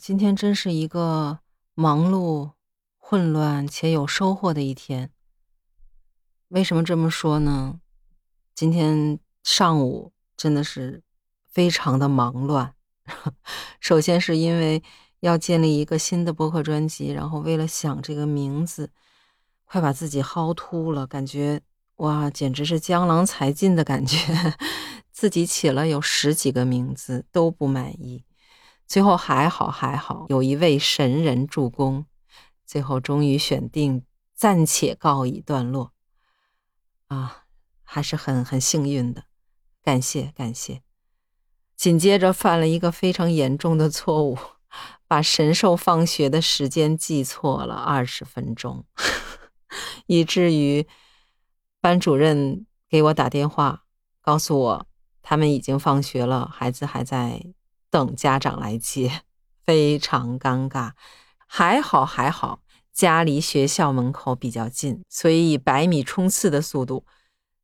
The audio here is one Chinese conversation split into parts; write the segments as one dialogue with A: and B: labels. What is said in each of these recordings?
A: 今天真是一个忙碌、混乱且有收获的一天。为什么这么说呢？今天上午真的是非常的忙乱。首先是因为要建立一个新的播客专辑，然后为了想这个名字，快把自己薅秃了，感觉哇，简直是江郎才尽的感觉。自己起了有十几个名字都不满意。最后还好还好，有一位神人助攻，最后终于选定，暂且告一段落。啊，还是很很幸运的，感谢感谢。紧接着犯了一个非常严重的错误，把神兽放学的时间记错了二十分钟，以至于班主任给我打电话，告诉我他们已经放学了，孩子还在。等家长来接，非常尴尬。还好还好，家离学校门口比较近，所以以百米冲刺的速度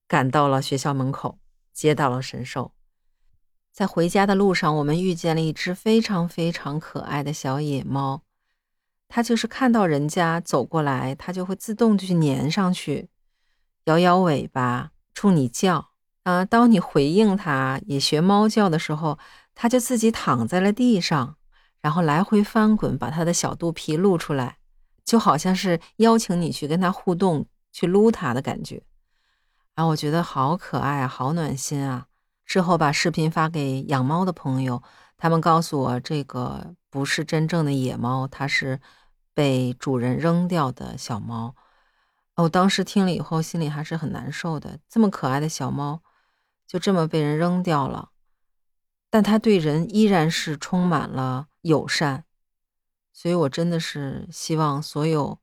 A: 赶到了学校门口，接到了神兽。在回家的路上，我们遇见了一只非常非常可爱的小野猫。它就是看到人家走过来，它就会自动去粘上去，摇摇尾巴冲你叫。啊，当你回应它，也学猫叫的时候。他就自己躺在了地上，然后来回翻滚，把他的小肚皮露出来，就好像是邀请你去跟他互动，去撸他的感觉。然后我觉得好可爱，好暖心啊！之后把视频发给养猫的朋友，他们告诉我这个不是真正的野猫，它是被主人扔掉的小猫。我当时听了以后，心里还是很难受的。这么可爱的小猫，就这么被人扔掉了。但他对人依然是充满了友善，所以我真的是希望所有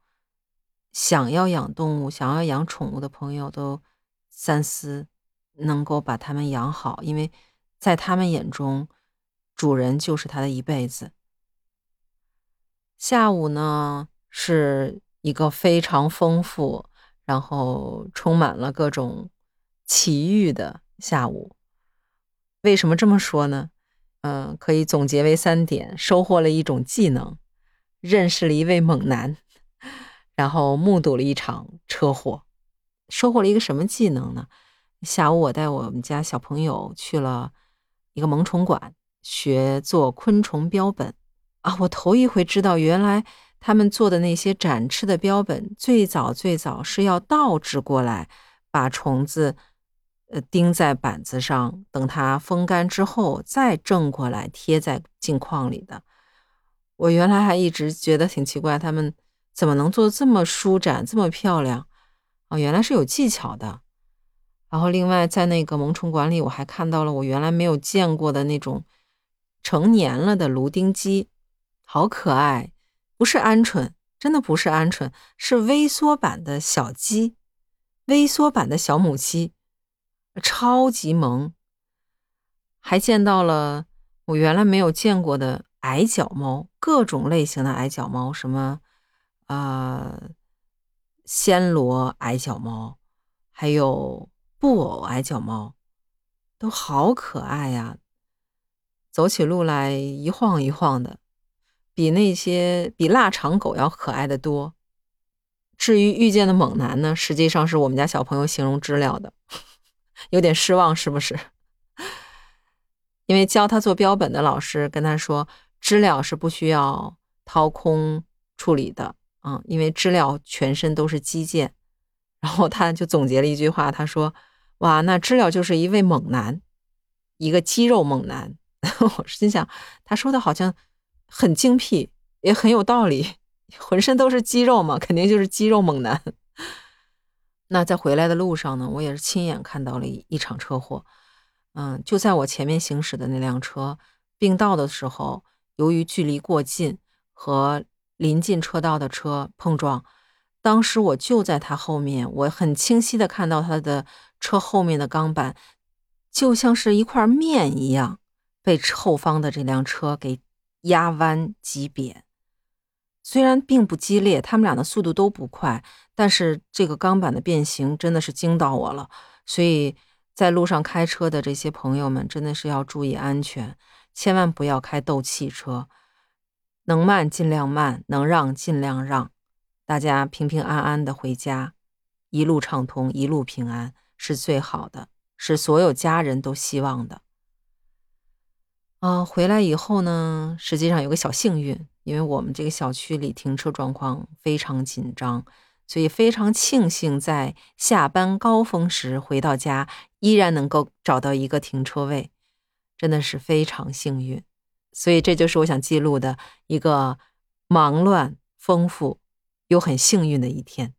A: 想要养动物、想要养宠物的朋友都三思，能够把它们养好，因为在他们眼中，主人就是他的一辈子。下午呢是一个非常丰富，然后充满了各种奇遇的下午。为什么这么说呢？嗯，可以总结为三点：收获了一种技能，认识了一位猛男，然后目睹了一场车祸。收获了一个什么技能呢？下午我带我们家小朋友去了一个萌宠馆，学做昆虫标本啊！我头一回知道，原来他们做的那些展翅的标本，最早最早是要倒置过来，把虫子。呃，钉在板子上，等它风干之后再正过来贴在镜框里的。我原来还一直觉得挺奇怪，他们怎么能做这么舒展、这么漂亮？哦，原来是有技巧的。然后另外在那个萌宠馆里，我还看到了我原来没有见过的那种成年了的芦丁鸡，好可爱，不是鹌鹑，真的不是鹌鹑，是微缩版的小鸡，微缩版的小母鸡。超级萌，还见到了我原来没有见过的矮脚猫，各种类型的矮脚猫，什么啊，暹罗矮脚猫，还有布偶矮脚猫，都好可爱呀！走起路来一晃一晃的，比那些比腊肠狗要可爱的多。至于遇见的猛男呢，实际上是我们家小朋友形容知了的。有点失望，是不是？因为教他做标本的老师跟他说，知了是不需要掏空处理的，嗯，因为知了全身都是肌腱。然后他就总结了一句话，他说：“哇，那知了就是一位猛男，一个肌肉猛男。”我心想，他说的好像很精辟，也很有道理，浑身都是肌肉嘛，肯定就是肌肉猛男。那在回来的路上呢，我也是亲眼看到了一场车祸。嗯，就在我前面行驶的那辆车并道的时候，由于距离过近，和临近车道的车碰撞。当时我就在他后面，我很清晰的看到他的车后面的钢板，就像是一块面一样，被后方的这辆车给压弯挤扁。虽然并不激烈，他们俩的速度都不快，但是这个钢板的变形真的是惊到我了。所以在路上开车的这些朋友们真的是要注意安全，千万不要开斗气车。能慢尽量慢，能让尽量让，大家平平安安的回家，一路畅通，一路平安，是最好的，是所有家人都希望的。啊，回来以后呢，实际上有个小幸运，因为我们这个小区里停车状况非常紧张，所以非常庆幸在下班高峰时回到家，依然能够找到一个停车位，真的是非常幸运。所以这就是我想记录的一个忙乱、丰富又很幸运的一天。